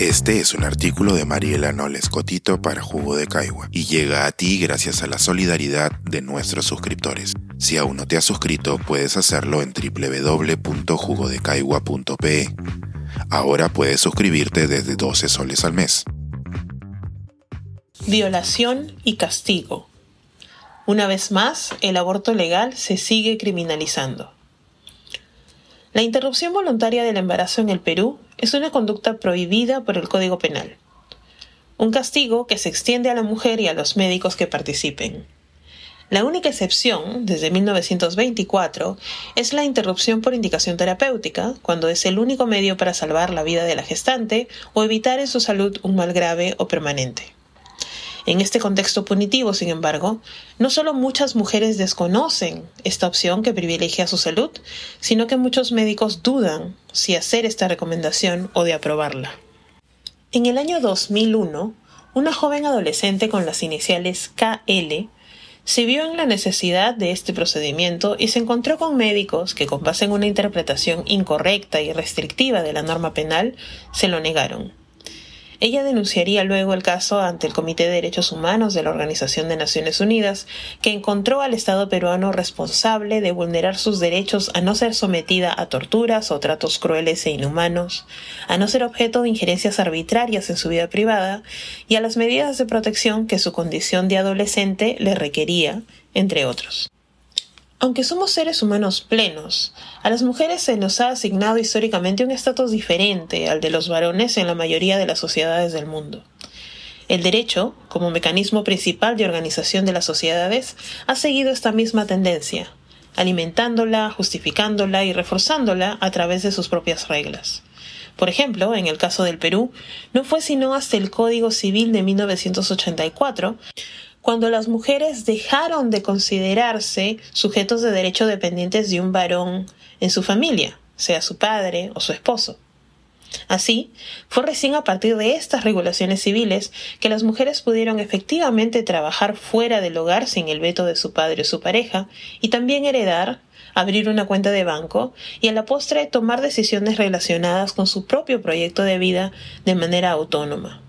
Este es un artículo de Mariela Noles Cotito para Jugo de Caigua y llega a ti gracias a la solidaridad de nuestros suscriptores. Si aún no te has suscrito, puedes hacerlo en www.jugodecaigua.pe. Ahora puedes suscribirte desde 12 soles al mes. Violación y castigo. Una vez más, el aborto legal se sigue criminalizando. La interrupción voluntaria del embarazo en el Perú es una conducta prohibida por el Código Penal. Un castigo que se extiende a la mujer y a los médicos que participen. La única excepción, desde 1924, es la interrupción por indicación terapéutica, cuando es el único medio para salvar la vida de la gestante o evitar en su salud un mal grave o permanente. En este contexto punitivo, sin embargo, no solo muchas mujeres desconocen esta opción que privilegia su salud, sino que muchos médicos dudan si hacer esta recomendación o de aprobarla. En el año 2001, una joven adolescente con las iniciales KL se vio en la necesidad de este procedimiento y se encontró con médicos que, con base en una interpretación incorrecta y restrictiva de la norma penal, se lo negaron. Ella denunciaría luego el caso ante el Comité de Derechos Humanos de la Organización de Naciones Unidas, que encontró al Estado peruano responsable de vulnerar sus derechos a no ser sometida a torturas o tratos crueles e inhumanos, a no ser objeto de injerencias arbitrarias en su vida privada y a las medidas de protección que su condición de adolescente le requería, entre otros. Aunque somos seres humanos plenos, a las mujeres se nos ha asignado históricamente un estatus diferente al de los varones en la mayoría de las sociedades del mundo. El derecho, como mecanismo principal de organización de las sociedades, ha seguido esta misma tendencia, alimentándola, justificándola y reforzándola a través de sus propias reglas. Por ejemplo, en el caso del Perú, no fue sino hasta el Código Civil de 1984 cuando las mujeres dejaron de considerarse sujetos de derecho dependientes de un varón en su familia, sea su padre o su esposo. Así, fue recién a partir de estas regulaciones civiles que las mujeres pudieron efectivamente trabajar fuera del hogar sin el veto de su padre o su pareja, y también heredar, abrir una cuenta de banco y a la postre tomar decisiones relacionadas con su propio proyecto de vida de manera autónoma.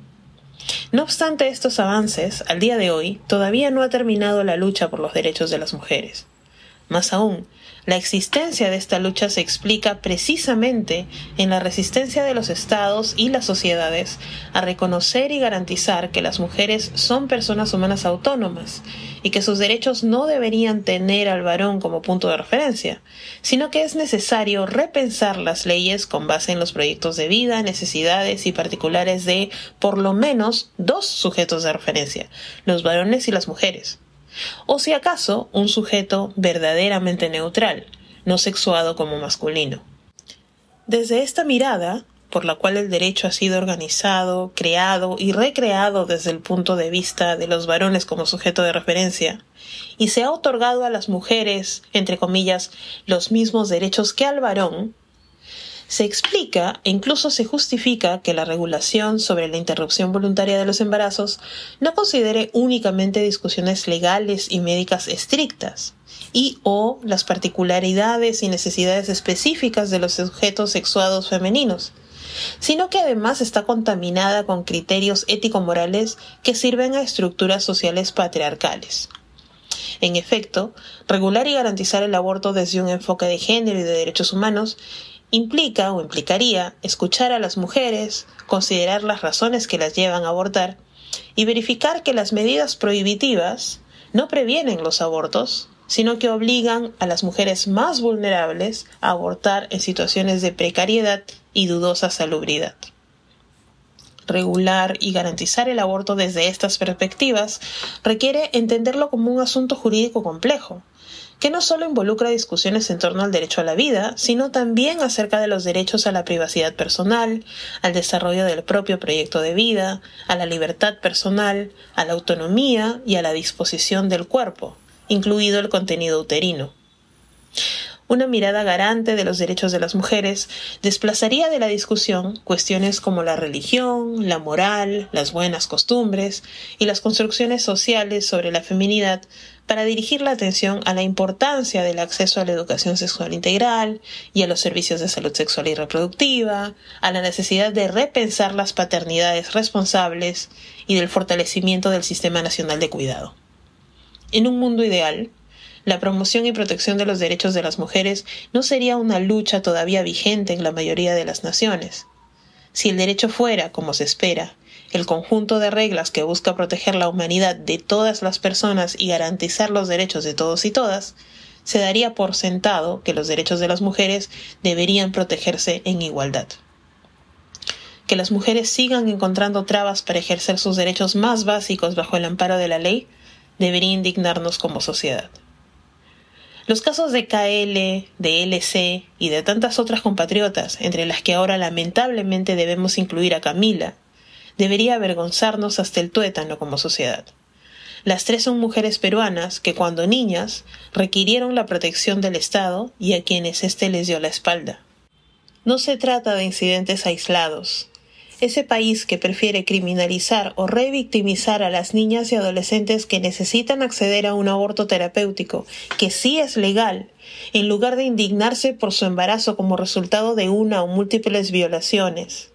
No obstante estos avances, al día de hoy todavía no ha terminado la lucha por los derechos de las mujeres. Más aún, la existencia de esta lucha se explica precisamente en la resistencia de los estados y las sociedades a reconocer y garantizar que las mujeres son personas humanas autónomas y que sus derechos no deberían tener al varón como punto de referencia, sino que es necesario repensar las leyes con base en los proyectos de vida, necesidades y particulares de por lo menos dos sujetos de referencia, los varones y las mujeres o si acaso un sujeto verdaderamente neutral, no sexuado como masculino. Desde esta mirada, por la cual el derecho ha sido organizado, creado y recreado desde el punto de vista de los varones como sujeto de referencia, y se ha otorgado a las mujeres, entre comillas, los mismos derechos que al varón, se explica e incluso se justifica que la regulación sobre la interrupción voluntaria de los embarazos no considere únicamente discusiones legales y médicas estrictas y o las particularidades y necesidades específicas de los sujetos sexuados femeninos, sino que además está contaminada con criterios ético-morales que sirven a estructuras sociales patriarcales. En efecto, regular y garantizar el aborto desde un enfoque de género y de derechos humanos implica o implicaría escuchar a las mujeres, considerar las razones que las llevan a abortar y verificar que las medidas prohibitivas no previenen los abortos, sino que obligan a las mujeres más vulnerables a abortar en situaciones de precariedad y dudosa salubridad. Regular y garantizar el aborto desde estas perspectivas requiere entenderlo como un asunto jurídico complejo, que no solo involucra discusiones en torno al derecho a la vida, sino también acerca de los derechos a la privacidad personal, al desarrollo del propio proyecto de vida, a la libertad personal, a la autonomía y a la disposición del cuerpo, incluido el contenido uterino. Una mirada garante de los derechos de las mujeres desplazaría de la discusión cuestiones como la religión, la moral, las buenas costumbres y las construcciones sociales sobre la feminidad para dirigir la atención a la importancia del acceso a la educación sexual integral y a los servicios de salud sexual y reproductiva, a la necesidad de repensar las paternidades responsables y del fortalecimiento del Sistema Nacional de Cuidado. En un mundo ideal, la promoción y protección de los derechos de las mujeres no sería una lucha todavía vigente en la mayoría de las naciones. Si el derecho fuera, como se espera, el conjunto de reglas que busca proteger la humanidad de todas las personas y garantizar los derechos de todos y todas, se daría por sentado que los derechos de las mujeres deberían protegerse en igualdad. Que las mujeres sigan encontrando trabas para ejercer sus derechos más básicos bajo el amparo de la ley debería indignarnos como sociedad. Los casos de KL, de LC y de tantas otras compatriotas, entre las que ahora lamentablemente debemos incluir a Camila, debería avergonzarnos hasta el tuétano como sociedad. Las tres son mujeres peruanas que cuando niñas requirieron la protección del Estado y a quienes éste les dio la espalda. No se trata de incidentes aislados, ese país que prefiere criminalizar o revictimizar a las niñas y adolescentes que necesitan acceder a un aborto terapéutico, que sí es legal, en lugar de indignarse por su embarazo como resultado de una o múltiples violaciones.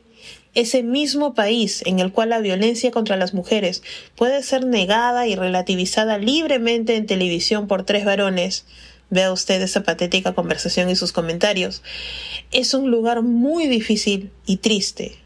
Ese mismo país en el cual la violencia contra las mujeres puede ser negada y relativizada libremente en televisión por tres varones, vea usted esa patética conversación y sus comentarios, es un lugar muy difícil y triste